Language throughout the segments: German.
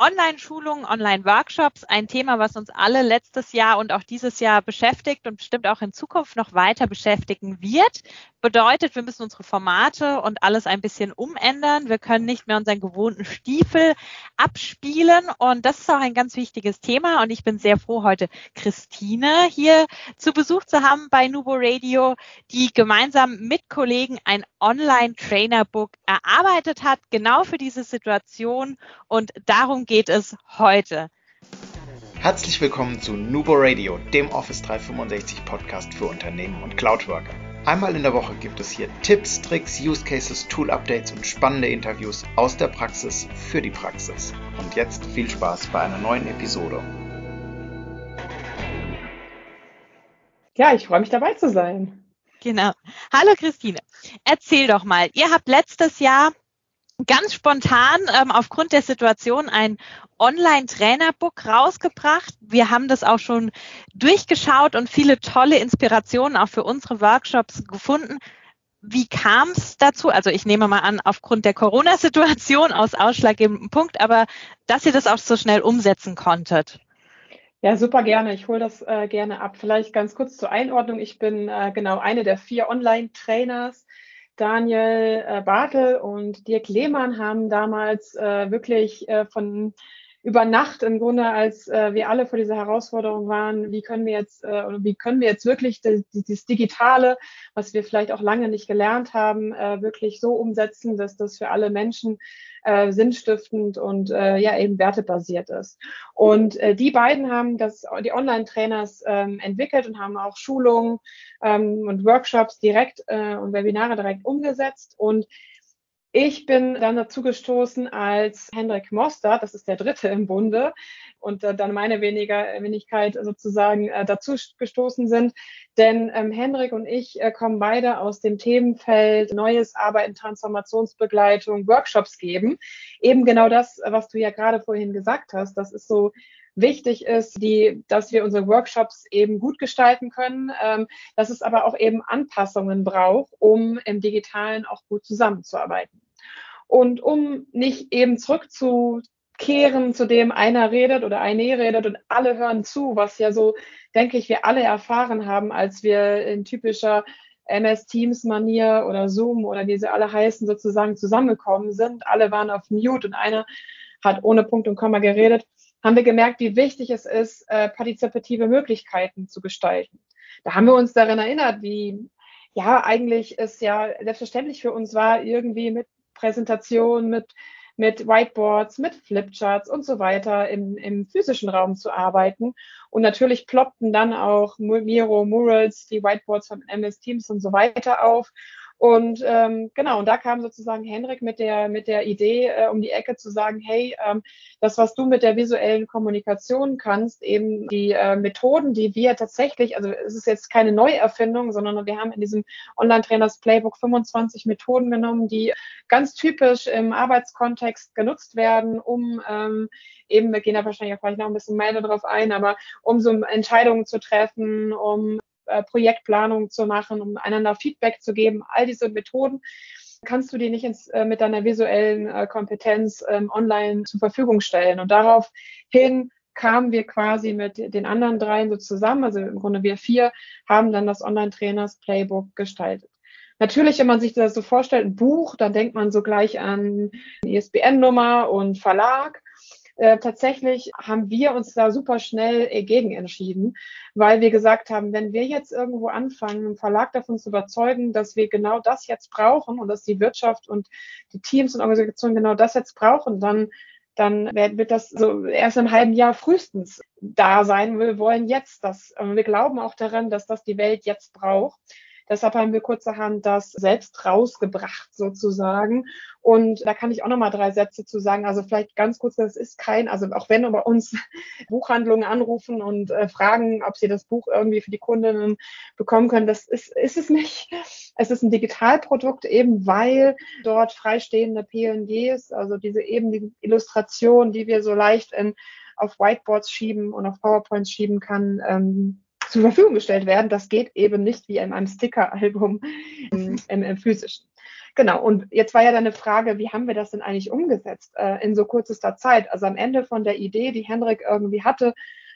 Online-Schulungen, Online-Workshops, ein Thema, was uns alle letztes Jahr und auch dieses Jahr beschäftigt und bestimmt auch in Zukunft noch weiter beschäftigen wird. Bedeutet, wir müssen unsere Formate und alles ein bisschen umändern. Wir können nicht mehr unseren gewohnten Stiefel abspielen und das ist auch ein ganz wichtiges Thema und ich bin sehr froh, heute Christine hier zu Besuch zu haben bei Nubo Radio, die gemeinsam mit Kollegen ein Online-Trainer-Book erarbeitet hat, genau für diese Situation und darum geht es heute. Herzlich willkommen zu Nubo Radio, dem Office 365 Podcast für Unternehmen und Cloudworker. Einmal in der Woche gibt es hier Tipps, Tricks, Use Cases, Tool Updates und spannende Interviews aus der Praxis für die Praxis. Und jetzt viel Spaß bei einer neuen Episode. Ja, ich freue mich dabei zu sein. Genau. Hallo Christine. Erzähl doch mal, ihr habt letztes Jahr ganz spontan ähm, aufgrund der Situation ein Online-Trainerbook rausgebracht. Wir haben das auch schon durchgeschaut und viele tolle Inspirationen auch für unsere Workshops gefunden. Wie kam es dazu? Also ich nehme mal an, aufgrund der Corona-Situation aus ausschlaggebendem Punkt, aber dass ihr das auch so schnell umsetzen konntet. Ja, super gerne. Ich hole das äh, gerne ab. Vielleicht ganz kurz zur Einordnung. Ich bin äh, genau eine der vier Online-Trainers Daniel äh, Bartel und Dirk Lehmann haben damals äh, wirklich äh, von über Nacht im Grunde, als äh, wir alle vor dieser Herausforderung waren, wie können wir jetzt äh, oder wie können wir jetzt wirklich das, das Digitale, was wir vielleicht auch lange nicht gelernt haben, äh, wirklich so umsetzen, dass das für alle Menschen äh, sinnstiftend und äh, ja eben wertebasiert ist. Und äh, die beiden haben das die Online-Trainers ähm, entwickelt und haben auch Schulungen ähm, und Workshops direkt äh, und Webinare direkt umgesetzt und ich bin dann dazu gestoßen als Hendrik Moster, das ist der dritte im Bunde, und äh, dann meine weniger Wenigkeit sozusagen äh, dazu gestoßen sind. Denn ähm, Hendrik und ich äh, kommen beide aus dem Themenfeld Neues Arbeiten, Transformationsbegleitung, Workshops geben. Eben genau das, was du ja gerade vorhin gesagt hast. Das ist so wichtig ist, die, dass wir unsere Workshops eben gut gestalten können, ähm, dass es aber auch eben Anpassungen braucht, um im Digitalen auch gut zusammenzuarbeiten. Und um nicht eben zurückzukehren, zu dem einer redet oder eine redet und alle hören zu, was ja so, denke ich, wir alle erfahren haben, als wir in typischer MS Teams Manier oder Zoom oder wie sie alle heißen, sozusagen zusammengekommen sind. Alle waren auf Mute und einer hat ohne Punkt und Komma geredet haben wir gemerkt, wie wichtig es ist, äh, partizipative Möglichkeiten zu gestalten. Da haben wir uns daran erinnert, wie ja eigentlich es ja selbstverständlich für uns war, irgendwie mit Präsentation, mit mit Whiteboards, mit Flipcharts und so weiter im, im physischen Raum zu arbeiten. Und natürlich ploppten dann auch Miro, Murals, die Whiteboards von MS Teams und so weiter auf. Und ähm, genau, und da kam sozusagen Henrik mit der, mit der Idee äh, um die Ecke zu sagen, hey, ähm, das, was du mit der visuellen Kommunikation kannst, eben die äh, Methoden, die wir tatsächlich, also es ist jetzt keine Neuerfindung, sondern wir haben in diesem Online-Trainers Playbook 25 Methoden genommen, die ganz typisch im Arbeitskontext genutzt werden, um ähm, eben, wir gehen da wahrscheinlich auch gleich noch ein bisschen mehr darauf ein, aber um so Entscheidungen zu treffen, um äh, Projektplanung zu machen, um einander Feedback zu geben. All diese Methoden kannst du dir nicht ins, äh, mit deiner visuellen äh, Kompetenz ähm, online zur Verfügung stellen. Und daraufhin kamen wir quasi mit den anderen dreien so zusammen, also im Grunde wir vier, haben dann das Online-Trainers-Playbook gestaltet. Natürlich, wenn man sich das so vorstellt, ein Buch, dann denkt man so gleich an ISBN-Nummer und Verlag. Äh, tatsächlich haben wir uns da super schnell äh, gegen entschieden, weil wir gesagt haben, wenn wir jetzt irgendwo anfangen, einen Verlag davon zu überzeugen, dass wir genau das jetzt brauchen und dass die Wirtschaft und die Teams und Organisationen genau das jetzt brauchen, dann dann wird das so erst im halben Jahr frühestens da sein. Wir wollen jetzt das. Wir glauben auch daran, dass das die Welt jetzt braucht. Deshalb haben wir kurzerhand das selbst rausgebracht sozusagen. Und da kann ich auch noch mal drei Sätze zu sagen. Also vielleicht ganz kurz, das ist kein, also auch wenn über uns Buchhandlungen anrufen und äh, fragen, ob sie das Buch irgendwie für die Kundinnen bekommen können, das ist, ist es nicht. Es ist ein Digitalprodukt eben, weil dort freistehende PNGs, also diese eben die Illustration, die wir so leicht in, auf Whiteboards schieben und auf PowerPoints schieben kann, ähm, zur Verfügung gestellt werden. Das geht eben nicht wie in einem Sticker-Album im, im, im physischen. genau. Und jetzt war ja dann eine Frage, wie haben wir das denn eigentlich umgesetzt äh, in so kürzester Zeit? Also am Ende von der Idee, die Henrik irgendwie hatte,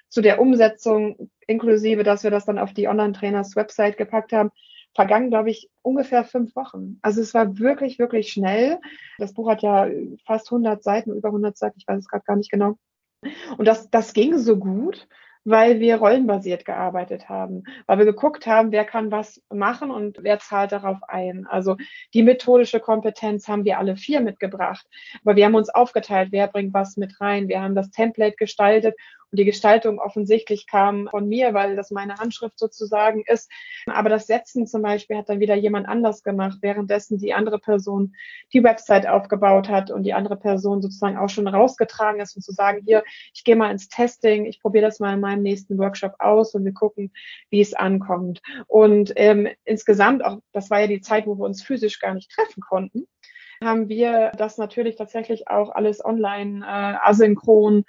zu der Umsetzung, inklusive, dass wir das dann auf die Online-Trainers-Website gepackt haben, vergangen, glaube ich, ungefähr fünf Wochen. Also es war wirklich, wirklich schnell. Das Buch hat ja fast 100 Seiten, über 100 Seiten, ich weiß es gerade gar nicht genau. Und das, das ging so gut, weil wir rollenbasiert gearbeitet haben, weil wir geguckt haben, wer kann was machen und wer zahlt darauf ein. Also die methodische Kompetenz haben wir alle vier mitgebracht, aber wir haben uns aufgeteilt, wer bringt was mit rein. Wir haben das Template gestaltet die Gestaltung offensichtlich kam von mir, weil das meine Handschrift sozusagen ist. Aber das Setzen zum Beispiel hat dann wieder jemand anders gemacht, währenddessen die andere Person die Website aufgebaut hat und die andere Person sozusagen auch schon rausgetragen ist und zu sagen, hier, ich gehe mal ins Testing, ich probiere das mal in meinem nächsten Workshop aus und wir gucken, wie es ankommt. Und ähm, insgesamt, auch das war ja die Zeit, wo wir uns physisch gar nicht treffen konnten, haben wir das natürlich tatsächlich auch alles online äh, asynchron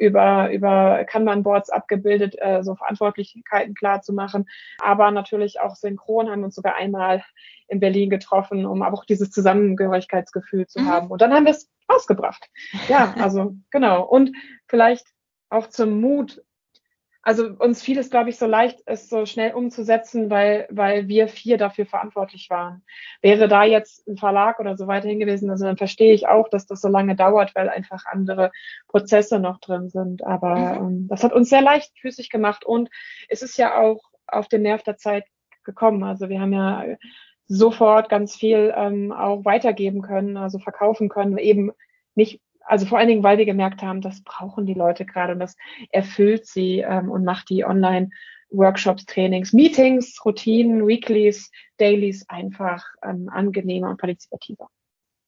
über, über Kanban-Boards abgebildet, äh, so Verantwortlichkeiten klar zu machen. Aber natürlich auch synchron haben wir uns sogar einmal in Berlin getroffen, um auch dieses Zusammengehörigkeitsgefühl zu mhm. haben. Und dann haben wir es rausgebracht. Ja, also genau. Und vielleicht auch zum Mut, also uns fiel es, glaube ich, so leicht, es so schnell umzusetzen, weil, weil wir vier dafür verantwortlich waren. Wäre da jetzt ein Verlag oder so weiterhin gewesen, also dann verstehe ich auch, dass das so lange dauert, weil einfach andere Prozesse noch drin sind. Aber mhm. ähm, das hat uns sehr leichtfüßig gemacht und es ist ja auch auf den Nerv der Zeit gekommen. Also wir haben ja sofort ganz viel ähm, auch weitergeben können, also verkaufen können, eben nicht also vor allen Dingen, weil wir gemerkt haben, das brauchen die Leute gerade und das erfüllt sie ähm, und macht die Online-Workshops, Trainings, Meetings, Routinen, Weeklies, Dailies einfach ähm, angenehmer und partizipativer.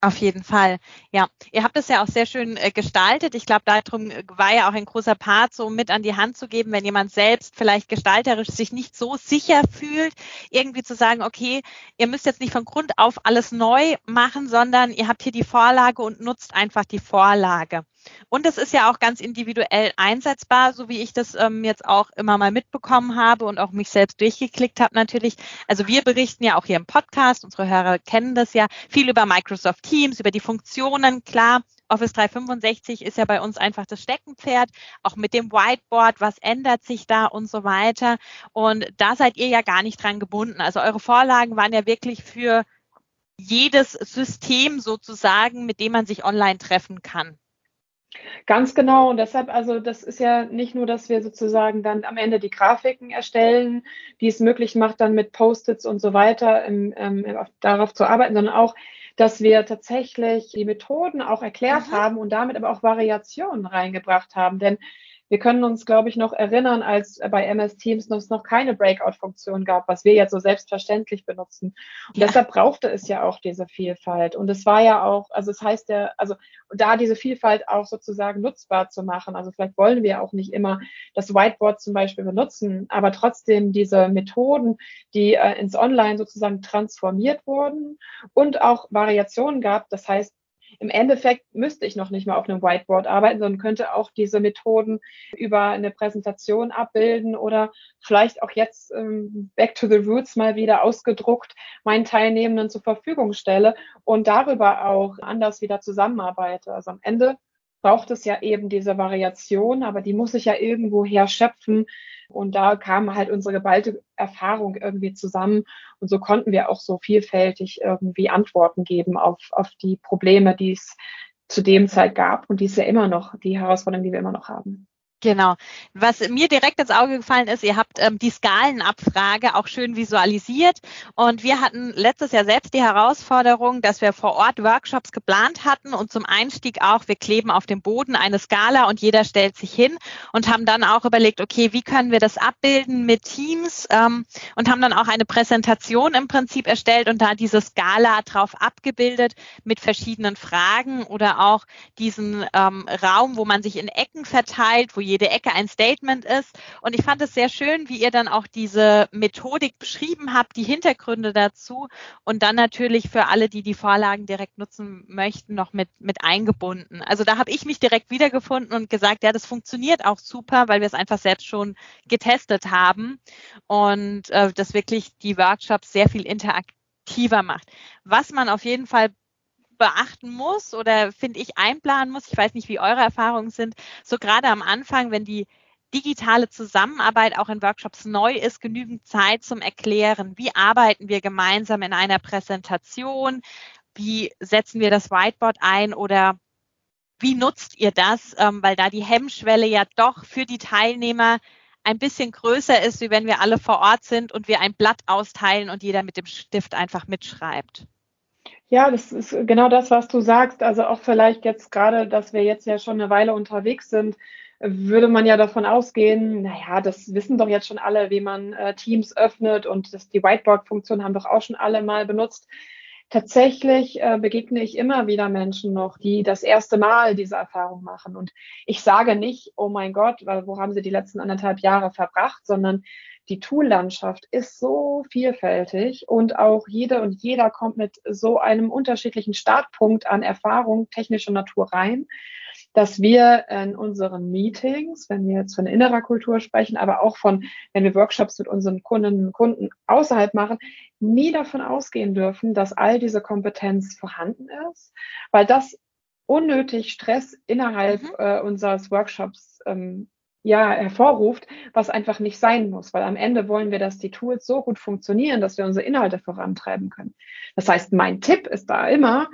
Auf jeden Fall. Ja, ihr habt es ja auch sehr schön äh, gestaltet. Ich glaube, darum äh, war ja auch ein großer Part, so mit an die Hand zu geben, wenn jemand selbst vielleicht gestalterisch sich nicht so sicher fühlt, irgendwie zu sagen, okay, ihr müsst jetzt nicht von Grund auf alles neu machen, sondern ihr habt hier die Vorlage und nutzt einfach die Vorlage. Und es ist ja auch ganz individuell einsetzbar, so wie ich das ähm, jetzt auch immer mal mitbekommen habe und auch mich selbst durchgeklickt habe natürlich. Also wir berichten ja auch hier im Podcast, unsere Hörer kennen das ja, viel über Microsoft Teams, über die Funktionen. Klar, Office 365 ist ja bei uns einfach das Steckenpferd, auch mit dem Whiteboard, was ändert sich da und so weiter. Und da seid ihr ja gar nicht dran gebunden. Also eure Vorlagen waren ja wirklich für jedes System sozusagen, mit dem man sich online treffen kann. Ganz genau. Und deshalb, also das ist ja nicht nur, dass wir sozusagen dann am Ende die Grafiken erstellen, die es möglich macht, dann mit Post-its und so weiter ähm, ähm, darauf zu arbeiten, sondern auch, dass wir tatsächlich die Methoden auch erklärt mhm. haben und damit aber auch Variationen reingebracht haben. Denn wir können uns, glaube ich, noch erinnern, als bei MS Teams noch, noch keine Breakout-Funktion gab, was wir jetzt so selbstverständlich benutzen. Und ja. deshalb brauchte es ja auch diese Vielfalt. Und es war ja auch, also es das heißt ja, also da diese Vielfalt auch sozusagen nutzbar zu machen. Also vielleicht wollen wir auch nicht immer das Whiteboard zum Beispiel benutzen, aber trotzdem diese Methoden, die äh, ins Online sozusagen transformiert wurden und auch Variationen gab. Das heißt, im Endeffekt müsste ich noch nicht mal auf einem Whiteboard arbeiten, sondern könnte auch diese Methoden über eine Präsentation abbilden oder vielleicht auch jetzt ähm, Back to the Roots mal wieder ausgedruckt meinen Teilnehmenden zur Verfügung stelle und darüber auch anders wieder zusammenarbeite. Also am Ende braucht es ja eben diese Variation, aber die muss ich ja irgendwo her schöpfen. Und da kam halt unsere geballte Erfahrung irgendwie zusammen. Und so konnten wir auch so vielfältig irgendwie Antworten geben auf, auf die Probleme, die es zu dem Zeit gab und die es ja immer noch, die Herausforderungen, die wir immer noch haben. Genau. Was mir direkt ins Auge gefallen ist, ihr habt ähm, die Skalenabfrage auch schön visualisiert. Und wir hatten letztes Jahr selbst die Herausforderung, dass wir vor Ort Workshops geplant hatten und zum Einstieg auch, wir kleben auf dem Boden eine Skala und jeder stellt sich hin und haben dann auch überlegt, okay, wie können wir das abbilden mit Teams ähm, und haben dann auch eine Präsentation im Prinzip erstellt und da diese Skala drauf abgebildet mit verschiedenen Fragen oder auch diesen ähm, Raum, wo man sich in Ecken verteilt, wo jede Ecke ein Statement ist. Und ich fand es sehr schön, wie ihr dann auch diese Methodik beschrieben habt, die Hintergründe dazu und dann natürlich für alle, die die Vorlagen direkt nutzen möchten, noch mit, mit eingebunden. Also da habe ich mich direkt wiedergefunden und gesagt, ja, das funktioniert auch super, weil wir es einfach selbst schon getestet haben und äh, dass wirklich die Workshops sehr viel interaktiv effektiver macht. Was man auf jeden Fall beachten muss oder finde ich einplanen muss, ich weiß nicht, wie eure Erfahrungen sind, so gerade am Anfang, wenn die digitale Zusammenarbeit auch in Workshops neu ist, genügend Zeit zum Erklären. Wie arbeiten wir gemeinsam in einer Präsentation? Wie setzen wir das Whiteboard ein oder wie nutzt ihr das? Ähm, weil da die Hemmschwelle ja doch für die Teilnehmer ein bisschen größer ist, wie wenn wir alle vor Ort sind und wir ein Blatt austeilen und jeder mit dem Stift einfach mitschreibt. Ja, das ist genau das, was du sagst. Also auch vielleicht jetzt gerade, dass wir jetzt ja schon eine Weile unterwegs sind, würde man ja davon ausgehen, naja, das wissen doch jetzt schon alle, wie man äh, Teams öffnet und das, die Whiteboard-Funktion haben doch auch schon alle mal benutzt. Tatsächlich äh, begegne ich immer wieder Menschen noch, die das erste Mal diese Erfahrung machen. Und ich sage nicht, oh mein Gott, weil wo haben sie die letzten anderthalb Jahre verbracht, sondern die Tool-Landschaft ist so vielfältig und auch jede und jeder kommt mit so einem unterschiedlichen Startpunkt an Erfahrung technischer Natur rein, dass wir in unseren Meetings, wenn wir jetzt von innerer Kultur sprechen, aber auch von, wenn wir Workshops mit unseren Kundinnen und Kunden außerhalb machen, nie davon ausgehen dürfen, dass all diese Kompetenz vorhanden ist, weil das unnötig Stress innerhalb mhm. äh, unseres Workshops ähm, ja, hervorruft, was einfach nicht sein muss, weil am Ende wollen wir, dass die Tools so gut funktionieren, dass wir unsere Inhalte vorantreiben können. Das heißt, mein Tipp ist da immer,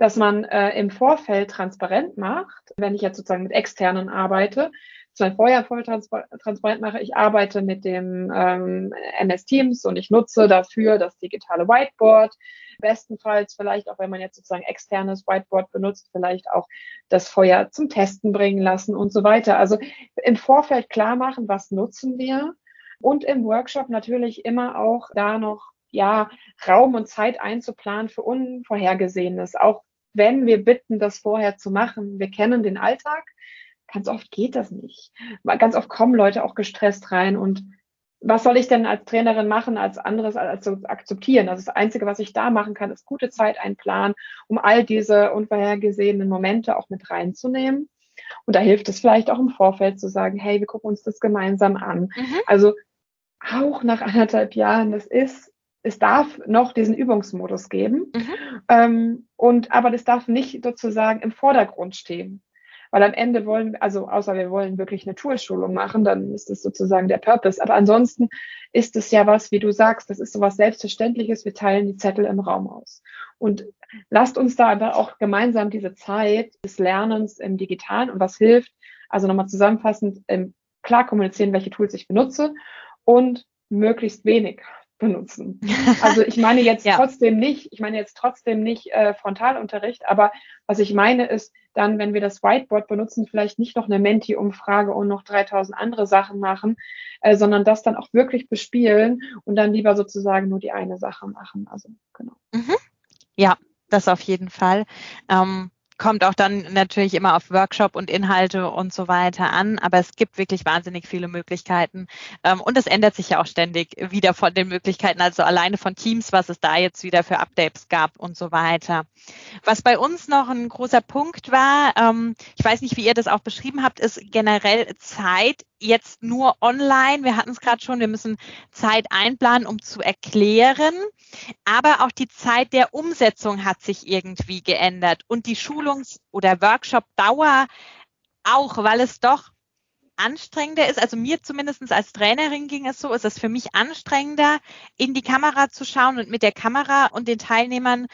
dass man äh, im Vorfeld transparent macht, wenn ich jetzt sozusagen mit externen arbeite, dass vorher voll transparent mache, ich arbeite mit dem ähm, MS Teams und ich nutze dafür das digitale Whiteboard. Bestenfalls vielleicht auch, wenn man jetzt sozusagen externes Whiteboard benutzt, vielleicht auch das Feuer zum Testen bringen lassen und so weiter. Also im Vorfeld klar machen, was nutzen wir und im Workshop natürlich immer auch da noch ja, Raum und Zeit einzuplanen für Unvorhergesehenes, auch wenn wir bitten, das vorher zu machen. Wir kennen den Alltag. Ganz oft geht das nicht. Ganz oft kommen Leute auch gestresst rein und was soll ich denn als Trainerin machen, als anderes als zu akzeptieren? Also das Einzige, was ich da machen kann, ist gute Zeit einplanen, um all diese unvorhergesehenen Momente auch mit reinzunehmen. Und da hilft es vielleicht auch im Vorfeld zu sagen, hey, wir gucken uns das gemeinsam an. Mhm. Also auch nach anderthalb Jahren, das ist es darf noch diesen Übungsmodus geben. Mhm. Ähm, und aber das darf nicht sozusagen im Vordergrund stehen. Weil am Ende wollen, also außer wir wollen wirklich eine Toolschulung machen, dann ist das sozusagen der Purpose. Aber ansonsten ist es ja was, wie du sagst, das ist so was Selbstverständliches. Wir teilen die Zettel im Raum aus. Und lasst uns da aber auch gemeinsam diese Zeit des Lernens im Digitalen und was hilft, also nochmal zusammenfassend, klar kommunizieren, welche Tools ich benutze und möglichst wenig benutzen. Also ich meine jetzt ja. trotzdem nicht, ich meine jetzt trotzdem nicht äh, Frontalunterricht, aber was ich meine ist, dann, wenn wir das Whiteboard benutzen, vielleicht nicht noch eine Menti-Umfrage und noch 3000 andere Sachen machen, äh, sondern das dann auch wirklich bespielen und dann lieber sozusagen nur die eine Sache machen. Also genau. Mhm. Ja, das auf jeden Fall. Ähm, kommt auch dann natürlich immer auf Workshop und Inhalte und so weiter an, aber es gibt wirklich wahnsinnig viele Möglichkeiten ähm, und es ändert sich ja auch ständig wieder von den Möglichkeiten, also alleine von Teams, was es da jetzt wieder für Updates gab und so weiter. Was bei uns noch ein großer Punkt war, ähm, ich weiß nicht, wie ihr das auch beschrieben habt, ist generell Zeit jetzt nur online. Wir hatten es gerade schon, wir müssen Zeit einplanen, um zu erklären. Aber auch die Zeit der Umsetzung hat sich irgendwie geändert und die Schulungs- oder Workshop-Dauer auch, weil es doch anstrengender ist. Also mir zumindest als Trainerin ging es so, ist es für mich anstrengender, in die Kamera zu schauen und mit der Kamera und den Teilnehmern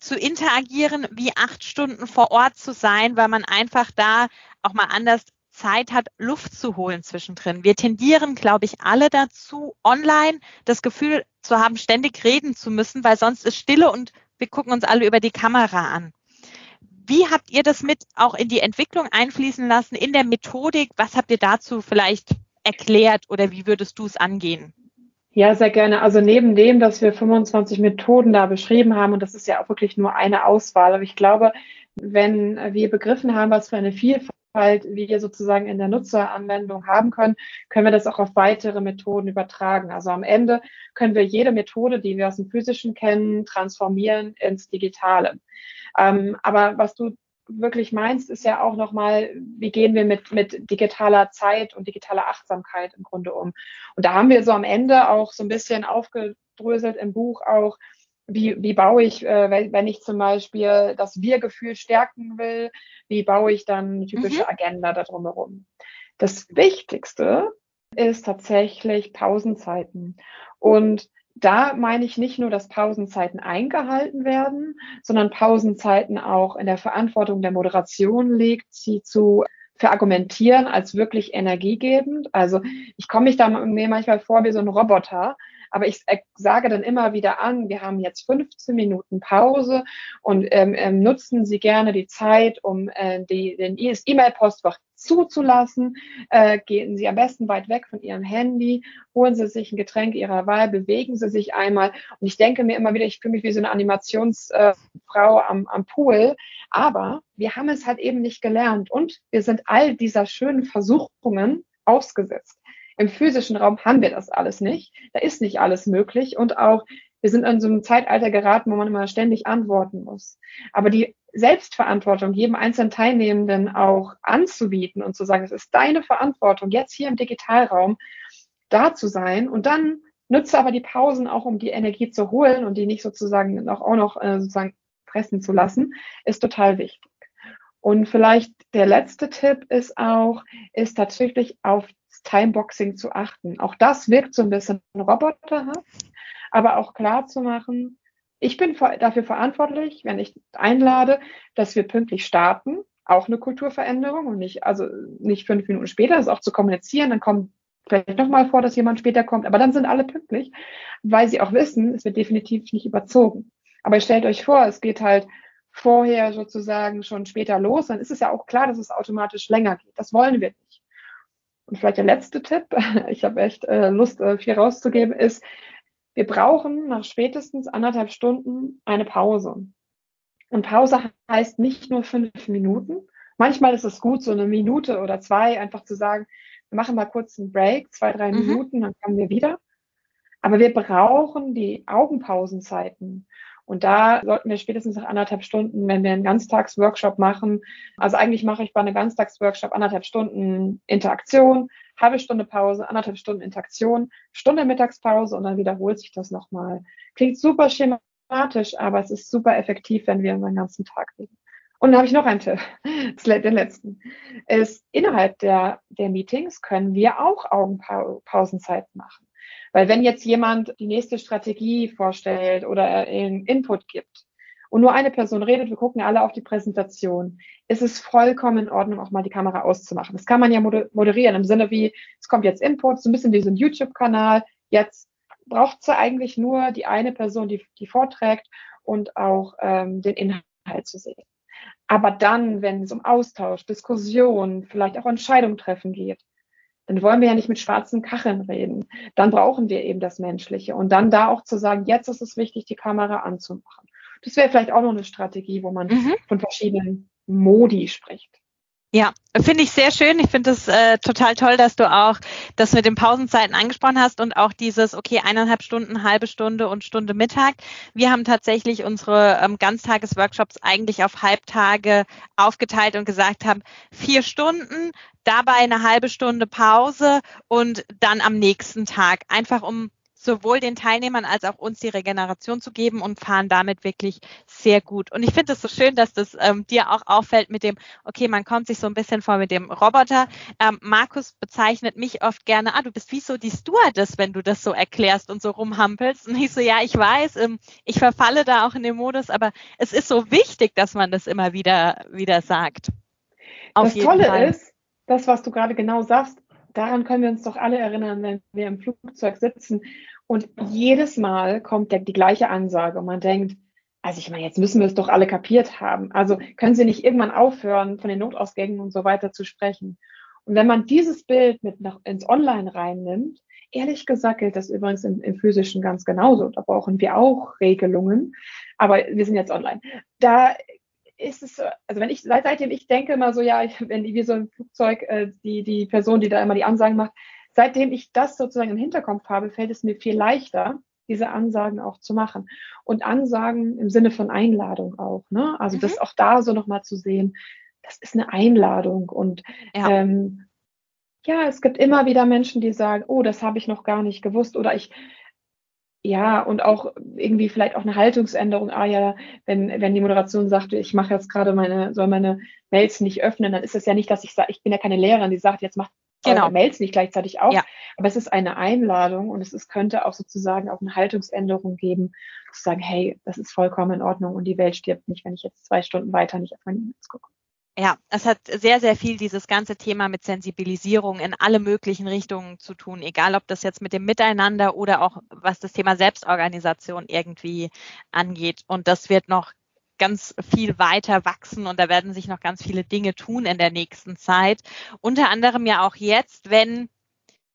zu interagieren, wie acht Stunden vor Ort zu sein, weil man einfach da auch mal anders Zeit hat, Luft zu holen zwischendrin. Wir tendieren, glaube ich, alle dazu, online das Gefühl zu haben, ständig reden zu müssen, weil sonst ist Stille und wir gucken uns alle über die Kamera an. Wie habt ihr das mit auch in die Entwicklung einfließen lassen, in der Methodik? Was habt ihr dazu vielleicht erklärt oder wie würdest du es angehen? Ja, sehr gerne. Also neben dem, dass wir 25 Methoden da beschrieben haben, und das ist ja auch wirklich nur eine Auswahl, aber ich glaube, wenn wir begriffen haben, was für eine Vielfalt Vielfalt wir sozusagen in der Nutzeranwendung haben können, können wir das auch auf weitere Methoden übertragen. Also am Ende können wir jede Methode, die wir aus dem Physischen kennen, transformieren ins Digitale. Ähm, aber was du wirklich meinst, ist ja auch nochmal, wie gehen wir mit, mit digitaler Zeit und digitaler Achtsamkeit im Grunde um. Und da haben wir so am Ende auch so ein bisschen aufgedröselt im Buch auch, wie, wie baue ich, äh, wenn ich zum Beispiel das Wir-Gefühl stärken will, wie baue ich dann eine typische mhm. Agenda da drumherum. Das Wichtigste ist tatsächlich Pausenzeiten. Und da meine ich nicht nur, dass Pausenzeiten eingehalten werden, sondern Pausenzeiten auch in der Verantwortung der Moderation liegt, sie zu verargumentieren als wirklich energiegebend. Also ich komme mich da mir manchmal vor wie so ein Roboter, aber ich sage dann immer wieder an, wir haben jetzt 15 Minuten Pause und ähm, ähm, nutzen Sie gerne die Zeit, um äh, die, den E-Mail-Postfach zuzulassen. Äh, gehen Sie am besten weit weg von Ihrem Handy, holen Sie sich ein Getränk Ihrer Wahl, bewegen Sie sich einmal. Und ich denke mir immer wieder, ich fühle mich wie so eine Animationsfrau äh, am, am Pool. Aber wir haben es halt eben nicht gelernt und wir sind all dieser schönen Versuchungen ausgesetzt. Im physischen Raum haben wir das alles nicht. Da ist nicht alles möglich und auch wir sind in so einem Zeitalter geraten, wo man immer ständig antworten muss. Aber die Selbstverantwortung jedem einzelnen Teilnehmenden auch anzubieten und zu sagen, es ist deine Verantwortung, jetzt hier im Digitalraum da zu sein und dann nutze aber die Pausen auch, um die Energie zu holen und die nicht sozusagen auch, noch äh, sozusagen pressen zu lassen, ist total wichtig. Und vielleicht der letzte Tipp ist auch, ist tatsächlich auf Timeboxing zu achten. Auch das wirkt so ein bisschen roboterhaft, aber auch klar zu machen, ich bin dafür verantwortlich, wenn ich einlade, dass wir pünktlich starten, auch eine Kulturveränderung und nicht, also nicht fünf Minuten später, das auch zu kommunizieren, dann kommt vielleicht nochmal vor, dass jemand später kommt, aber dann sind alle pünktlich, weil sie auch wissen, es wird definitiv nicht überzogen. Aber stellt euch vor, es geht halt vorher sozusagen schon später los, dann ist es ja auch klar, dass es automatisch länger geht. Das wollen wir nicht. Und vielleicht der letzte Tipp, ich habe echt äh, Lust, äh, viel rauszugeben, ist, wir brauchen nach spätestens anderthalb Stunden eine Pause. Und Pause heißt nicht nur fünf Minuten. Manchmal ist es gut, so eine Minute oder zwei einfach zu sagen, wir machen mal kurz einen Break, zwei, drei mhm. Minuten, dann kommen wir wieder. Aber wir brauchen die Augenpausenzeiten. Und da sollten wir spätestens nach anderthalb Stunden, wenn wir einen Ganztagsworkshop machen, also eigentlich mache ich bei einem Ganztagsworkshop anderthalb Stunden Interaktion, halbe Stunde Pause, anderthalb Stunden Interaktion, Stunde Mittagspause und dann wiederholt sich das nochmal. Klingt super schematisch, aber es ist super effektiv, wenn wir unseren ganzen Tag reden. Und dann habe ich noch einen Tipp, den letzten. Ist, innerhalb der, der Meetings können wir auch Augenpausenzeit machen. Weil wenn jetzt jemand die nächste Strategie vorstellt oder einen Input gibt und nur eine Person redet, wir gucken alle auf die Präsentation, ist es vollkommen in Ordnung, auch mal die Kamera auszumachen. Das kann man ja moderieren im Sinne wie, es kommt jetzt Input, so ein bisschen wie so ein YouTube-Kanal. Jetzt braucht es eigentlich nur die eine Person, die, die vorträgt und auch ähm, den Inhalt zu sehen. Aber dann, wenn es um Austausch, Diskussion, vielleicht auch Entscheidung treffen geht, dann wollen wir ja nicht mit schwarzen Kacheln reden. Dann brauchen wir eben das Menschliche. Und dann da auch zu sagen, jetzt ist es wichtig, die Kamera anzumachen. Das wäre vielleicht auch noch eine Strategie, wo man mhm. von verschiedenen Modi spricht. Ja, finde ich sehr schön. Ich finde es äh, total toll, dass du auch das mit den Pausenzeiten angesprochen hast und auch dieses, okay, eineinhalb Stunden, halbe Stunde und Stunde Mittag. Wir haben tatsächlich unsere ähm, Ganztagesworkshops eigentlich auf Halbtage aufgeteilt und gesagt haben, vier Stunden, dabei eine halbe Stunde Pause und dann am nächsten Tag. Einfach um sowohl den Teilnehmern als auch uns die Regeneration zu geben und fahren damit wirklich sehr gut. Und ich finde es so schön, dass das ähm, dir auch auffällt mit dem, okay, man kommt sich so ein bisschen vor mit dem Roboter. Ähm, Markus bezeichnet mich oft gerne, ah, du bist wie so die Stewardess, wenn du das so erklärst und so rumhampelst. Und ich so, ja, ich weiß, ähm, ich verfalle da auch in den Modus, aber es ist so wichtig, dass man das immer wieder, wieder sagt. Auf das Tolle Fall. ist, das, was du gerade genau sagst, daran können wir uns doch alle erinnern, wenn wir im Flugzeug sitzen und jedes Mal kommt der, die gleiche Ansage und man denkt, also ich meine, jetzt müssen wir es doch alle kapiert haben. Also können Sie nicht irgendwann aufhören, von den Notausgängen und so weiter zu sprechen. Und wenn man dieses Bild mit nach, ins Online reinnimmt, ehrlich gesagt gilt das übrigens im, im physischen ganz genauso. Da brauchen wir auch Regelungen. Aber wir sind jetzt online. Da ist es, also wenn ich, seitdem ich denke immer so, ja, wenn wie so ein Flugzeug, äh, die, die Person, die da immer die Ansagen macht, seitdem ich das sozusagen im Hinterkopf habe, fällt es mir viel leichter, diese Ansagen auch zu machen. Und Ansagen im Sinne von Einladung auch. Ne? Also mhm. das auch da so nochmal zu sehen, das ist eine Einladung. Und ja. Ähm, ja, es gibt immer wieder Menschen, die sagen, oh, das habe ich noch gar nicht gewusst oder ich, ja, und auch irgendwie vielleicht auch eine Haltungsänderung. Ah ja, wenn, wenn die Moderation sagt, ich mache jetzt gerade meine, soll meine Mails nicht öffnen, dann ist es ja nicht, dass ich sage, ich bin ja keine Lehrerin, die sagt, jetzt macht genau. Mails nicht gleichzeitig auf. Ja. Aber es ist eine Einladung und es ist, könnte auch sozusagen auch eine Haltungsänderung geben, zu sagen, hey, das ist vollkommen in Ordnung und die Welt stirbt nicht, wenn ich jetzt zwei Stunden weiter nicht auf meine E-Mails gucke. Ja, es hat sehr, sehr viel dieses ganze Thema mit Sensibilisierung in alle möglichen Richtungen zu tun, egal ob das jetzt mit dem Miteinander oder auch was das Thema Selbstorganisation irgendwie angeht. Und das wird noch ganz viel weiter wachsen und da werden sich noch ganz viele Dinge tun in der nächsten Zeit. Unter anderem ja auch jetzt, wenn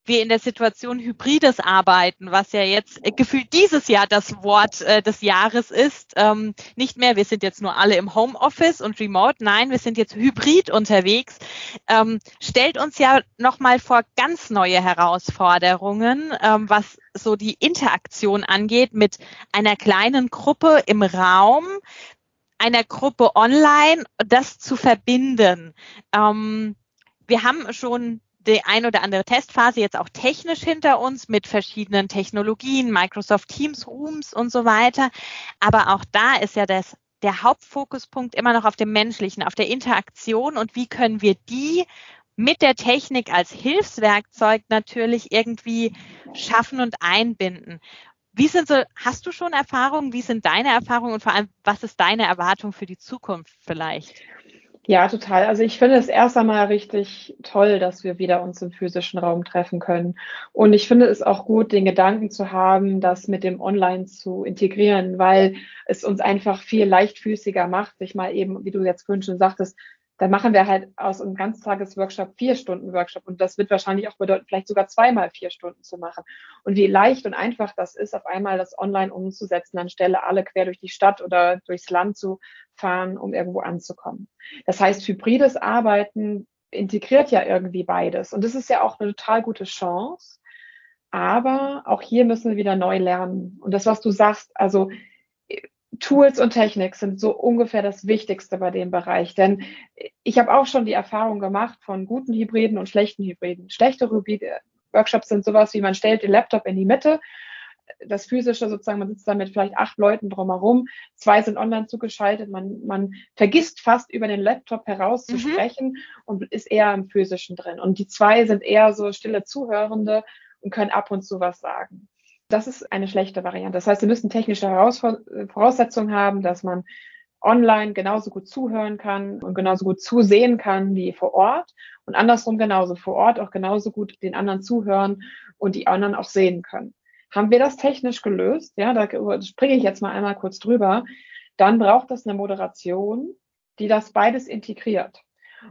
wir in der Situation hybrides Arbeiten, was ja jetzt äh, gefühlt dieses Jahr das Wort äh, des Jahres ist. Ähm, nicht mehr, wir sind jetzt nur alle im Homeoffice und remote. Nein, wir sind jetzt hybrid unterwegs. Ähm, stellt uns ja nochmal vor ganz neue Herausforderungen, ähm, was so die Interaktion angeht mit einer kleinen Gruppe im Raum, einer Gruppe online, das zu verbinden. Ähm, wir haben schon die ein oder andere Testphase jetzt auch technisch hinter uns mit verschiedenen Technologien, Microsoft Teams, Rooms und so weiter. Aber auch da ist ja das, der Hauptfokuspunkt immer noch auf dem Menschlichen, auf der Interaktion und wie können wir die mit der Technik als Hilfswerkzeug natürlich irgendwie schaffen und einbinden. Wie sind so, hast du schon Erfahrungen? Wie sind deine Erfahrungen und vor allem, was ist deine Erwartung für die Zukunft vielleicht? Ja, total. Also ich finde es erst einmal richtig toll, dass wir wieder uns im physischen Raum treffen können. Und ich finde es auch gut, den Gedanken zu haben, das mit dem Online zu integrieren, weil es uns einfach viel leichtfüßiger macht, sich mal eben, wie du jetzt vorhin schon sagtest, dann machen wir halt aus einem Ganztagesworkshop vier Stunden Workshop und das wird wahrscheinlich auch bedeuten, vielleicht sogar zweimal vier Stunden zu machen. Und wie leicht und einfach das ist, auf einmal das online umzusetzen, anstelle alle quer durch die Stadt oder durchs Land zu fahren, um irgendwo anzukommen. Das heißt, hybrides Arbeiten integriert ja irgendwie beides. Und das ist ja auch eine total gute Chance. Aber auch hier müssen wir wieder neu lernen. Und das, was du sagst, also Tools und Technik sind so ungefähr das Wichtigste bei dem Bereich. Denn ich habe auch schon die Erfahrung gemacht von guten Hybriden und schlechten Hybriden. Schlechte Hybride Workshops sind sowas wie man stellt den Laptop in die Mitte, das physische sozusagen, man sitzt da mit vielleicht acht Leuten drumherum, zwei sind online zugeschaltet, man, man vergisst fast über den Laptop heraus zu mhm. sprechen und ist eher im physischen drin. Und die zwei sind eher so stille Zuhörende und können ab und zu was sagen. Das ist eine schlechte Variante. Das heißt, wir müssen technische Voraussetzungen haben, dass man online genauso gut zuhören kann und genauso gut zusehen kann wie vor Ort und andersrum genauso vor Ort auch genauso gut den anderen zuhören und die anderen auch sehen können. Haben wir das technisch gelöst? Ja, da springe ich jetzt mal einmal kurz drüber. Dann braucht es eine Moderation, die das beides integriert.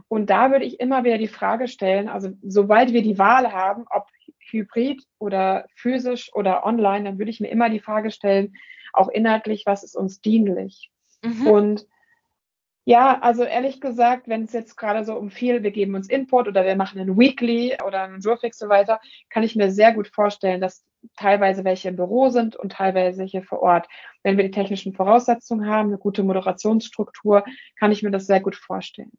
Und da würde ich immer wieder die Frage stellen, also sobald wir die Wahl haben, ob hybrid oder physisch oder online, dann würde ich mir immer die Frage stellen, auch inhaltlich, was ist uns dienlich? Mhm. Und ja, also ehrlich gesagt, wenn es jetzt gerade so um viel, wir geben uns Input oder wir machen einen Weekly oder einen Surfix so weiter, kann ich mir sehr gut vorstellen, dass teilweise welche im Büro sind und teilweise welche vor Ort. Wenn wir die technischen Voraussetzungen haben, eine gute Moderationsstruktur, kann ich mir das sehr gut vorstellen.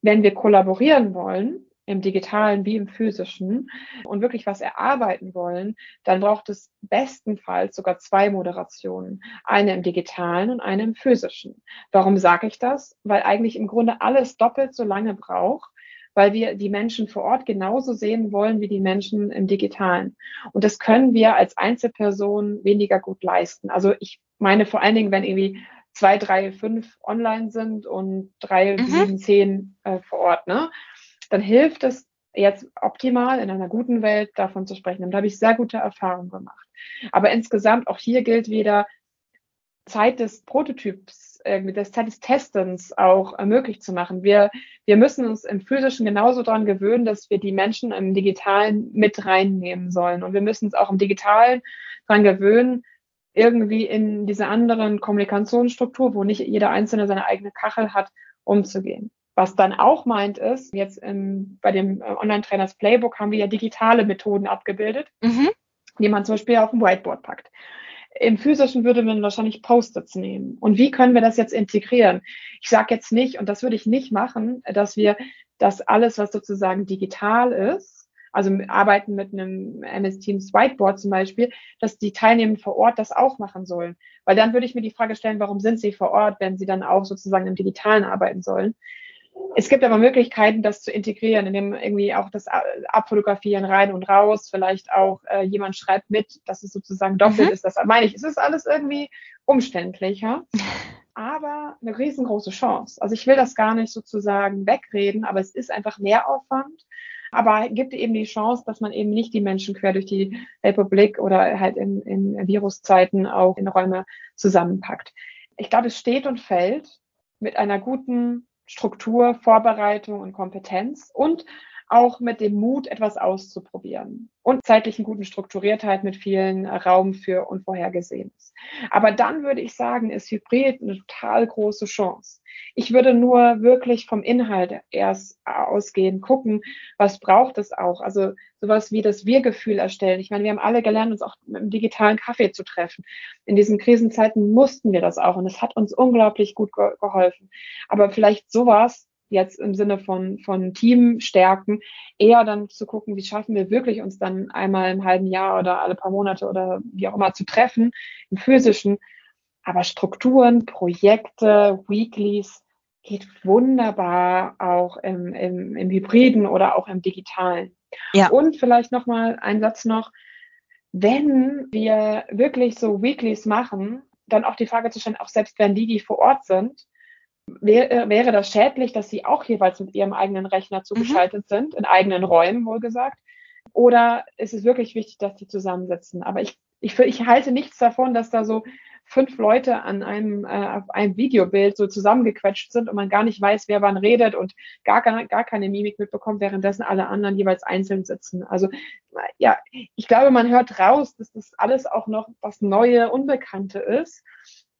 Wenn wir kollaborieren wollen, im digitalen wie im physischen und wirklich was erarbeiten wollen, dann braucht es bestenfalls sogar zwei Moderationen. Eine im digitalen und eine im physischen. Warum sage ich das? Weil eigentlich im Grunde alles doppelt so lange braucht, weil wir die Menschen vor Ort genauso sehen wollen wie die Menschen im digitalen. Und das können wir als Einzelperson weniger gut leisten. Also ich meine vor allen Dingen, wenn irgendwie zwei, drei, fünf online sind und drei, mhm. sieben, zehn äh, vor Ort. Ne? Dann hilft es jetzt optimal in einer guten Welt davon zu sprechen. Und da habe ich sehr gute Erfahrungen gemacht. Aber insgesamt auch hier gilt wieder Zeit des Prototyps, äh, der Zeit des Testens auch möglich zu machen. Wir, wir müssen uns im Physischen genauso daran gewöhnen, dass wir die Menschen im Digitalen mit reinnehmen sollen. Und wir müssen uns auch im Digitalen daran gewöhnen, irgendwie in diese anderen Kommunikationsstruktur, wo nicht jeder Einzelne seine eigene Kachel hat, umzugehen. Was dann auch meint ist, jetzt im, bei dem äh, Online-Trainers Playbook haben wir ja digitale Methoden abgebildet, mhm. die man zum Beispiel auf dem Whiteboard packt. Im physischen würde man wahrscheinlich Post-its nehmen. Und wie können wir das jetzt integrieren? Ich sage jetzt nicht, und das würde ich nicht machen, dass wir das alles, was sozusagen digital ist, also arbeiten mit einem MS Teams Whiteboard zum Beispiel, dass die Teilnehmenden vor Ort das auch machen sollen. Weil dann würde ich mir die Frage stellen, warum sind sie vor Ort, wenn sie dann auch sozusagen im Digitalen arbeiten sollen? Es gibt aber Möglichkeiten, das zu integrieren, indem irgendwie auch das Abfotografieren rein und raus, vielleicht auch äh, jemand schreibt mit, dass es sozusagen doppelt mhm. ist. Das meine ich, es ist alles irgendwie umständlicher, aber eine riesengroße Chance. Also ich will das gar nicht sozusagen wegreden, aber es ist einfach Mehraufwand aber gibt eben die Chance, dass man eben nicht die Menschen quer durch die Republik oder halt in, in Viruszeiten auch in Räume zusammenpackt. Ich glaube, es steht und fällt mit einer guten Struktur, Vorbereitung und Kompetenz und auch mit dem Mut, etwas auszuprobieren und zeitlichen guten Strukturiertheit mit vielen Raum für Unvorhergesehenes. Aber dann würde ich sagen, ist Hybrid eine total große Chance. Ich würde nur wirklich vom Inhalt erst ausgehen, gucken, was braucht es auch. Also sowas wie das Wir-Gefühl erstellen. Ich meine, wir haben alle gelernt, uns auch mit einem digitalen Kaffee zu treffen. In diesen Krisenzeiten mussten wir das auch und es hat uns unglaublich gut ge geholfen. Aber vielleicht sowas jetzt im Sinne von, von Teamstärken, eher dann zu gucken, wie schaffen wir wirklich uns dann einmal im halben Jahr oder alle paar Monate oder wie auch immer zu treffen, im physischen. Aber Strukturen, Projekte, Weeklies geht wunderbar auch im, im, im Hybriden oder auch im Digitalen. Ja. Und vielleicht nochmal ein Satz noch, wenn wir wirklich so Weeklies machen, dann auch die Frage zu stellen, auch selbst wenn die, die vor Ort sind, Wäre, wäre das schädlich, dass sie auch jeweils mit ihrem eigenen Rechner zugeschaltet mhm. sind, in eigenen Räumen wohlgesagt? Oder ist es wirklich wichtig, dass die zusammensitzen? Aber ich, ich, ich halte nichts davon, dass da so fünf Leute an einem, äh, auf einem Videobild so zusammengequetscht sind und man gar nicht weiß, wer wann redet und gar, gar, gar keine Mimik mitbekommt, währenddessen alle anderen jeweils einzeln sitzen. Also ja, ich glaube, man hört raus, dass das alles auch noch was Neue, Unbekannte ist.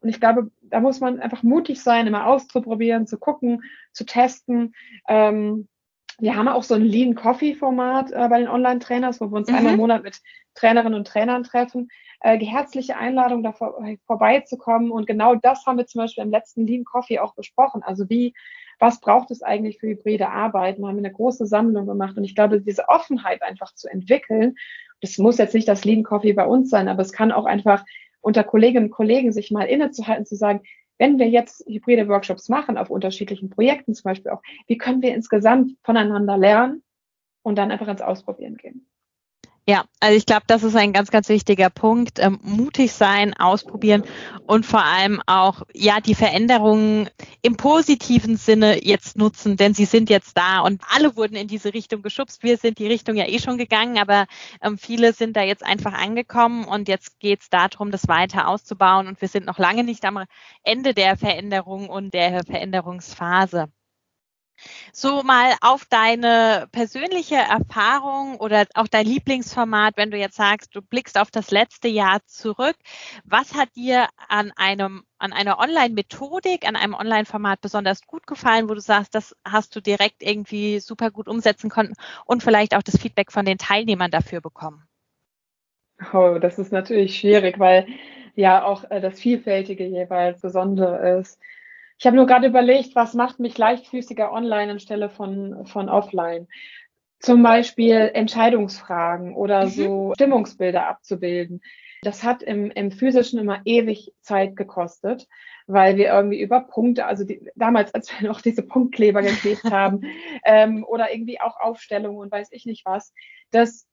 Und ich glaube, da muss man einfach mutig sein, immer auszuprobieren, zu gucken, zu testen. Ähm, wir haben auch so ein Lean Coffee Format äh, bei den Online-Trainers, wo wir uns mhm. einmal im Monat mit Trainerinnen und Trainern treffen. Äh, herzliche Einladung, da vor, vorbeizukommen. Und genau das haben wir zum Beispiel im letzten Lean Coffee auch besprochen. Also wie, was braucht es eigentlich für hybride Arbeit? Wir haben eine große Sammlung gemacht. Und ich glaube, diese Offenheit einfach zu entwickeln, das muss jetzt nicht das Lean Coffee bei uns sein, aber es kann auch einfach unter Kolleginnen und Kollegen sich mal innezuhalten, zu sagen, wenn wir jetzt hybride Workshops machen auf unterschiedlichen Projekten zum Beispiel auch, wie können wir insgesamt voneinander lernen und dann einfach ins Ausprobieren gehen? Ja, also ich glaube, das ist ein ganz, ganz wichtiger Punkt. Ähm, mutig sein, ausprobieren und vor allem auch, ja, die Veränderungen im positiven Sinne jetzt nutzen, denn sie sind jetzt da und alle wurden in diese Richtung geschubst. Wir sind die Richtung ja eh schon gegangen, aber ähm, viele sind da jetzt einfach angekommen und jetzt geht es darum, das weiter auszubauen und wir sind noch lange nicht am Ende der Veränderung und der Veränderungsphase. So mal auf deine persönliche Erfahrung oder auch dein Lieblingsformat, wenn du jetzt sagst, du blickst auf das letzte Jahr zurück. Was hat dir an einem, an einer Online-Methodik, an einem Online-Format besonders gut gefallen, wo du sagst, das hast du direkt irgendwie super gut umsetzen können und vielleicht auch das Feedback von den Teilnehmern dafür bekommen? Oh, das ist natürlich schwierig, weil ja auch äh, das Vielfältige jeweils Besondere ist. Ich habe nur gerade überlegt, was macht mich leichtfüßiger online anstelle von, von offline. Zum Beispiel Entscheidungsfragen oder mhm. so Stimmungsbilder abzubilden. Das hat im, im physischen immer ewig Zeit gekostet, weil wir irgendwie über Punkte, also die, damals, als wir noch diese Punktkleber geklebt haben, ähm, oder irgendwie auch Aufstellungen und weiß ich nicht was, dass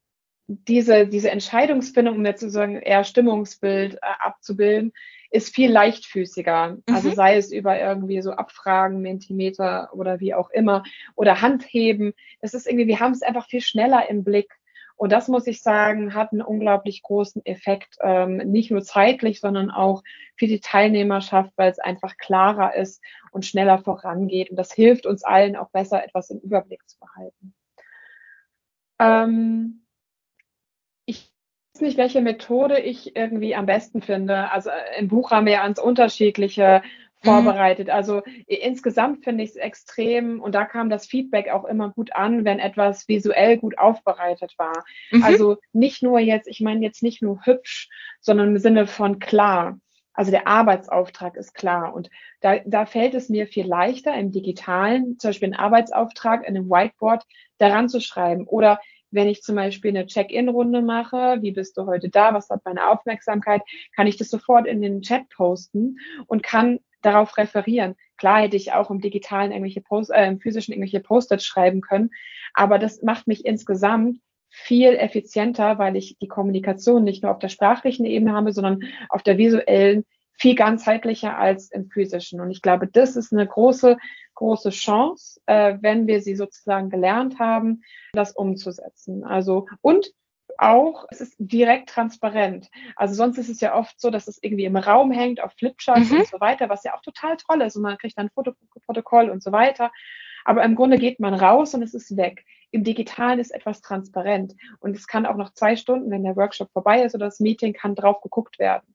diese, diese Entscheidungsfindung, um jetzt sozusagen eher Stimmungsbild äh, abzubilden, ist viel leichtfüßiger. Mhm. Also sei es über irgendwie so Abfragen, Mentimeter oder wie auch immer oder Handheben. Das ist irgendwie, wir haben es einfach viel schneller im Blick. Und das muss ich sagen, hat einen unglaublich großen Effekt, ähm, nicht nur zeitlich, sondern auch für die Teilnehmerschaft, weil es einfach klarer ist und schneller vorangeht. Und das hilft uns allen auch besser, etwas im Überblick zu behalten. Ähm, nicht, welche Methode ich irgendwie am besten finde. Also im Buch haben wir ja ganz unterschiedliche vorbereitet. Mhm. Also insgesamt finde ich es extrem und da kam das Feedback auch immer gut an, wenn etwas visuell gut aufbereitet war. Mhm. Also nicht nur jetzt, ich meine jetzt nicht nur hübsch, sondern im Sinne von klar. Also der Arbeitsauftrag ist klar und da, da fällt es mir viel leichter im digitalen, zum Beispiel einen Arbeitsauftrag in einem Whiteboard daran zu schreiben oder wenn ich zum Beispiel eine Check-in-Runde mache, wie bist du heute da, was hat meine Aufmerksamkeit, kann ich das sofort in den Chat posten und kann darauf referieren. Klar hätte ich auch im digitalen irgendwelche Post, äh, im physischen irgendwelche Post-its schreiben können, aber das macht mich insgesamt viel effizienter, weil ich die Kommunikation nicht nur auf der sprachlichen Ebene habe, sondern auf der visuellen viel ganzheitlicher als im physischen. Und ich glaube, das ist eine große, große Chance, äh, wenn wir sie sozusagen gelernt haben, das umzusetzen. Also und auch, es ist direkt transparent. Also sonst ist es ja oft so, dass es irgendwie im Raum hängt, auf Flipcharts mhm. und so weiter, was ja auch total toll ist und man kriegt dann ein Fotoprotokoll und so weiter. Aber im Grunde geht man raus und es ist weg. Im Digitalen ist etwas transparent und es kann auch noch zwei Stunden, wenn der Workshop vorbei ist oder das Meeting, kann drauf geguckt werden.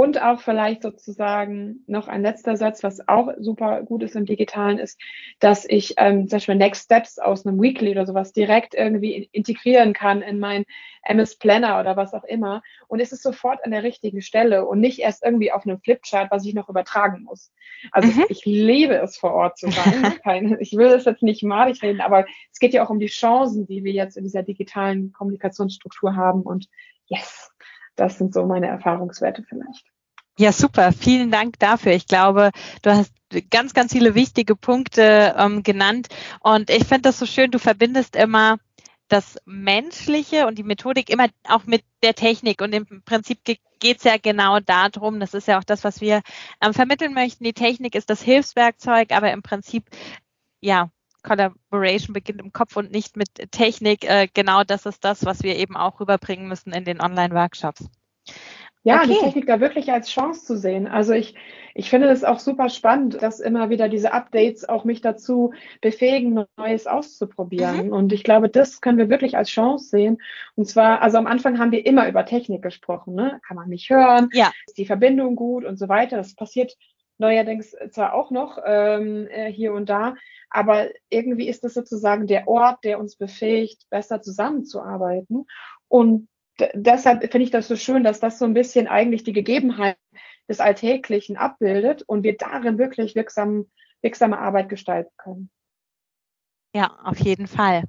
Und auch vielleicht sozusagen noch ein letzter Satz, was auch super gut ist im Digitalen, ist, dass ich ähm, zum Beispiel Next Steps aus einem Weekly oder sowas direkt irgendwie integrieren kann in mein MS Planner oder was auch immer. Und es ist sofort an der richtigen Stelle und nicht erst irgendwie auf einem Flipchart, was ich noch übertragen muss. Also mhm. ich liebe es vor Ort zu sein. Ich will das jetzt nicht malig reden, aber es geht ja auch um die Chancen, die wir jetzt in dieser digitalen Kommunikationsstruktur haben. Und yes, das sind so meine Erfahrungswerte vielleicht. Ja, super. Vielen Dank dafür. Ich glaube, du hast ganz, ganz viele wichtige Punkte ähm, genannt. Und ich finde das so schön, du verbindest immer das Menschliche und die Methodik immer auch mit der Technik. Und im Prinzip geht es ja genau darum, das ist ja auch das, was wir ähm, vermitteln möchten. Die Technik ist das Hilfswerkzeug, aber im Prinzip, ja, Collaboration beginnt im Kopf und nicht mit Technik. Äh, genau das ist das, was wir eben auch rüberbringen müssen in den Online-Workshops. Ja, okay. die Technik da wirklich als Chance zu sehen. Also ich, ich finde es auch super spannend, dass immer wieder diese Updates auch mich dazu befähigen, Neues auszuprobieren. Mhm. Und ich glaube, das können wir wirklich als Chance sehen. Und zwar, also am Anfang haben wir immer über Technik gesprochen, ne? Kann man nicht hören? Ja. Ist die Verbindung gut und so weiter? Das passiert neuerdings zwar auch noch ähm, äh, hier und da, aber irgendwie ist das sozusagen der Ort, der uns befähigt, besser zusammenzuarbeiten. Und deshalb finde ich das so schön, dass das so ein bisschen eigentlich die Gegebenheit des Alltäglichen abbildet und wir darin wirklich wirksam, wirksame Arbeit gestalten können. Ja, auf jeden Fall.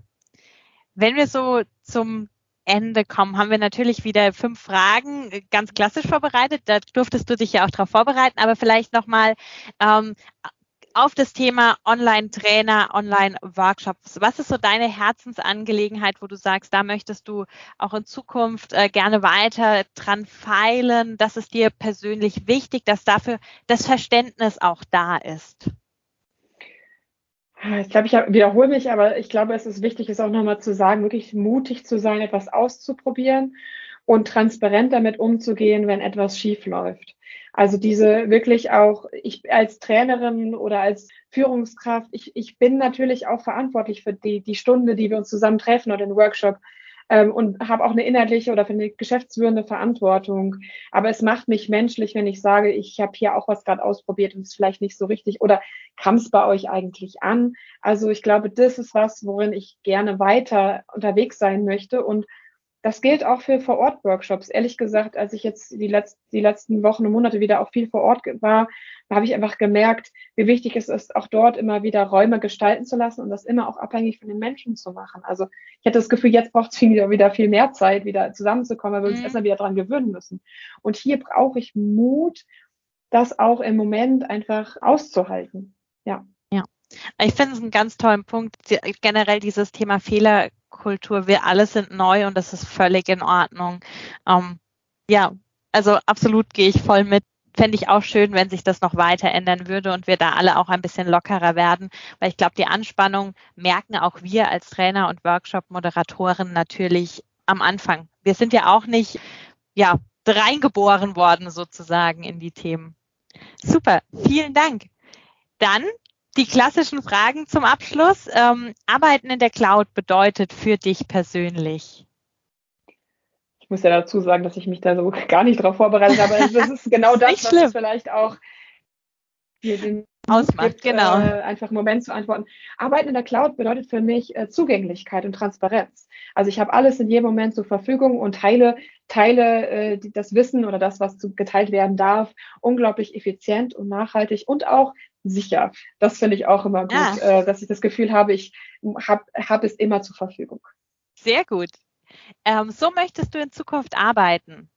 Wenn wir so zum Ende kommen, haben wir natürlich wieder fünf Fragen ganz klassisch vorbereitet. Da durftest du dich ja auch darauf vorbereiten, aber vielleicht nochmal ähm, auf das Thema Online-Trainer, Online-Workshops. Was ist so deine Herzensangelegenheit, wo du sagst, da möchtest du auch in Zukunft äh, gerne weiter dran feilen? Das ist dir persönlich wichtig, dass dafür das Verständnis auch da ist. Ich glaube, ich wiederhole mich, aber ich glaube, es ist wichtig, es auch nochmal zu sagen, wirklich mutig zu sein, etwas auszuprobieren und transparent damit umzugehen, wenn etwas schief läuft. Also diese wirklich auch, ich als Trainerin oder als Führungskraft, ich, ich bin natürlich auch verantwortlich für die, die Stunde, die wir uns zusammen treffen oder den Workshop ähm, und habe auch eine inhaltliche oder für eine geschäftsführende Verantwortung. Aber es macht mich menschlich, wenn ich sage, ich habe hier auch was gerade ausprobiert und es ist vielleicht nicht so richtig oder kam es bei euch eigentlich an? Also ich glaube, das ist was, worin ich gerne weiter unterwegs sein möchte und das gilt auch für Vor-Ort-Workshops. Ehrlich gesagt, als ich jetzt die, Letz die letzten Wochen und Monate wieder auch viel vor Ort war, habe ich einfach gemerkt, wie wichtig es ist, auch dort immer wieder Räume gestalten zu lassen und das immer auch abhängig von den Menschen zu machen. Also ich hatte das Gefühl, jetzt braucht es wieder, wieder viel mehr Zeit, wieder zusammenzukommen, weil wir uns mhm. erstmal wieder dran gewöhnen müssen. Und hier brauche ich Mut, das auch im Moment einfach auszuhalten. Ja. Ich finde es einen ganz tollen Punkt, generell dieses Thema Fehler Kultur. Wir alle sind neu und das ist völlig in Ordnung. Ähm, ja, also absolut gehe ich voll mit. Fände ich auch schön, wenn sich das noch weiter ändern würde und wir da alle auch ein bisschen lockerer werden, weil ich glaube, die Anspannung merken auch wir als Trainer und Workshop-Moderatoren natürlich am Anfang. Wir sind ja auch nicht, ja, reingeboren worden sozusagen in die Themen. Super, vielen Dank. Dann die klassischen Fragen zum Abschluss. Ähm, Arbeiten in der Cloud bedeutet für dich persönlich? Ich muss ja dazu sagen, dass ich mich da so gar nicht darauf vorbereitet habe. Also das ist genau das, was es vielleicht auch hier den ausmacht, gibt, genau. Äh, einfach einen Moment zu antworten. Arbeiten in der Cloud bedeutet für mich äh, Zugänglichkeit und Transparenz. Also ich habe alles in jedem Moment zur Verfügung und teile, teile äh, die, das Wissen oder das, was zu, geteilt werden darf, unglaublich effizient und nachhaltig und auch sicher. Das finde ich auch immer gut, ja. äh, dass ich das Gefühl habe, ich habe hab es immer zur Verfügung. Sehr gut. Ähm, so möchtest du in Zukunft arbeiten?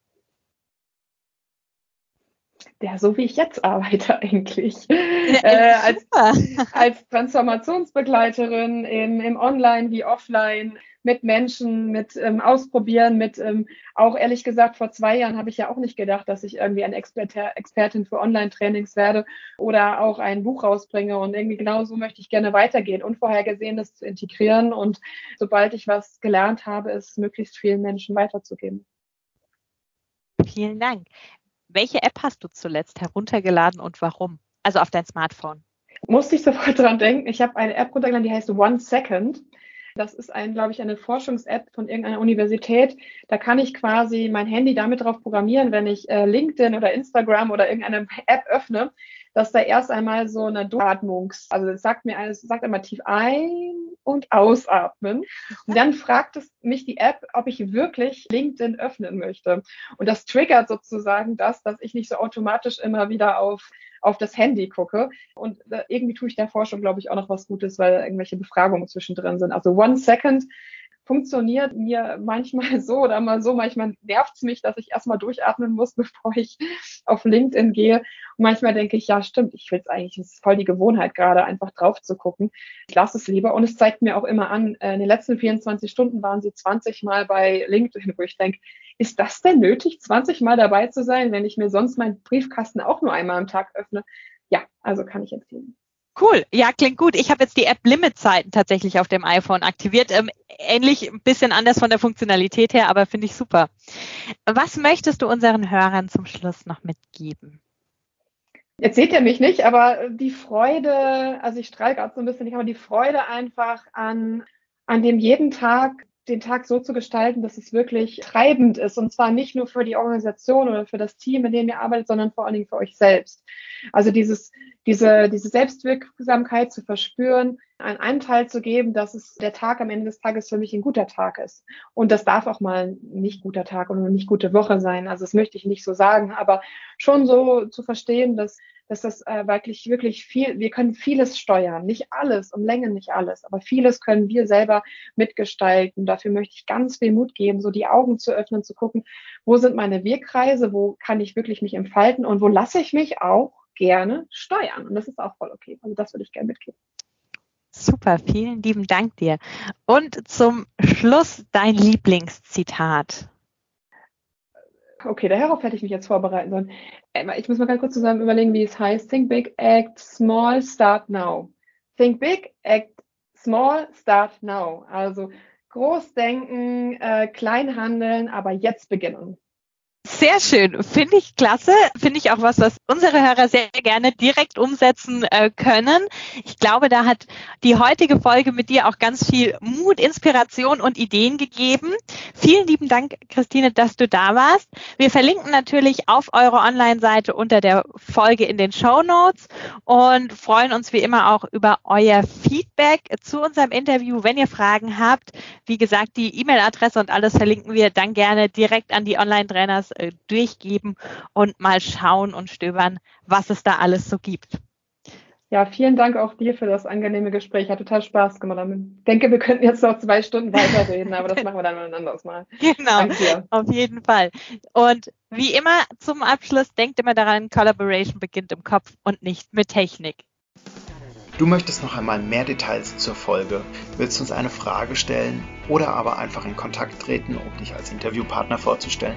Ja, so wie ich jetzt arbeite eigentlich. äh, als, als Transformationsbegleiterin im, im Online wie Offline mit Menschen, mit ähm, Ausprobieren, mit ähm, auch ehrlich gesagt, vor zwei Jahren habe ich ja auch nicht gedacht, dass ich irgendwie eine Expert Expertin für Online-Trainings werde oder auch ein Buch rausbringe. Und irgendwie genau so möchte ich gerne weitergehen, Unvorhergesehenes zu integrieren und sobald ich was gelernt habe, es möglichst vielen Menschen weiterzugeben. Vielen Dank. Welche App hast du zuletzt heruntergeladen und warum? Also auf dein Smartphone. Musste ich sofort dran denken. Ich habe eine App runtergeladen, die heißt One Second. Das ist ein, glaube ich, eine Forschungs-App von irgendeiner Universität. Da kann ich quasi mein Handy damit drauf programmieren, wenn ich äh, LinkedIn oder Instagram oder irgendeine App öffne, dass da erst einmal so eine Atmungs, also es sagt mir alles, sagt einmal tief ein und ausatmen. Und dann fragt es mich die App, ob ich wirklich LinkedIn öffnen möchte. Und das triggert sozusagen das, dass ich nicht so automatisch immer wieder auf auf das Handy gucke. Und äh, irgendwie tue ich der Forschung, glaube ich, auch noch was Gutes, weil irgendwelche Befragungen zwischendrin sind. Also One Second funktioniert mir manchmal so oder mal so. Manchmal nervt es mich, dass ich erstmal durchatmen muss, bevor ich auf LinkedIn gehe. Und manchmal denke ich, ja, stimmt, ich will es eigentlich, es ist voll die Gewohnheit gerade, einfach drauf zu gucken. Ich lasse es lieber. Und es zeigt mir auch immer an, äh, in den letzten 24 Stunden waren sie 20 Mal bei LinkedIn, wo ich denke, ist das denn nötig, 20 Mal dabei zu sein, wenn ich mir sonst meinen Briefkasten auch nur einmal am Tag öffne? Ja, also kann ich empfehlen. Cool, ja, klingt gut. Ich habe jetzt die App Limitzeiten tatsächlich auf dem iPhone aktiviert. Ähm, ähnlich, ein bisschen anders von der Funktionalität her, aber finde ich super. Was möchtest du unseren Hörern zum Schluss noch mitgeben? Jetzt seht ihr mich nicht, aber die Freude, also ich strahle gerade so ein bisschen, aber die Freude einfach an, an dem jeden Tag den Tag so zu gestalten, dass es wirklich treibend ist. Und zwar nicht nur für die Organisation oder für das Team, in dem ihr arbeitet, sondern vor allen Dingen für euch selbst. Also dieses, diese, diese Selbstwirksamkeit zu verspüren, einen Anteil zu geben, dass es der Tag am Ende des Tages für mich ein guter Tag ist. Und das darf auch mal ein nicht guter Tag eine nicht gute Woche sein. Also das möchte ich nicht so sagen, aber schon so zu verstehen, dass dass das äh, wirklich, wirklich viel, wir können vieles steuern, nicht alles, um Länge nicht alles, aber vieles können wir selber mitgestalten. Dafür möchte ich ganz viel Mut geben, so die Augen zu öffnen, zu gucken, wo sind meine Wegkreise, wo kann ich wirklich mich entfalten und wo lasse ich mich auch gerne steuern. Und das ist auch voll okay. Also das würde ich gerne mitgeben. Super, vielen lieben Dank dir. Und zum Schluss dein Lieblingszitat. Okay, darauf hätte ich mich jetzt vorbereiten sollen. Äh, ich muss mal ganz kurz zusammen überlegen, wie es heißt. Think big, act small, start now. Think big, act small, start now. Also groß denken, äh, klein handeln, aber jetzt beginnen. Sehr schön, finde ich klasse, finde ich auch was, was unsere Hörer sehr gerne direkt umsetzen äh, können. Ich glaube, da hat die heutige Folge mit dir auch ganz viel Mut, Inspiration und Ideen gegeben. Vielen lieben Dank, Christine, dass du da warst. Wir verlinken natürlich auf eure Online-Seite unter der Folge in den Show Notes und freuen uns wie immer auch über euer Feedback zu unserem Interview. Wenn ihr Fragen habt, wie gesagt, die E-Mail-Adresse und alles verlinken wir dann gerne direkt an die Online-Trainers äh, durchgeben und mal schauen und stöbern, was es da alles so gibt. Ja, vielen Dank auch dir für das angenehme Gespräch. Hat total Spaß gemacht. Ich denke, wir könnten jetzt noch zwei Stunden weiterreden, aber das machen wir dann mal ein anderes Mal. Genau, auf jeden Fall. Und wie immer zum Abschluss, denkt immer daran, Collaboration beginnt im Kopf und nicht mit Technik. Du möchtest noch einmal mehr Details zur Folge, willst uns eine Frage stellen oder aber einfach in Kontakt treten, um dich als Interviewpartner vorzustellen?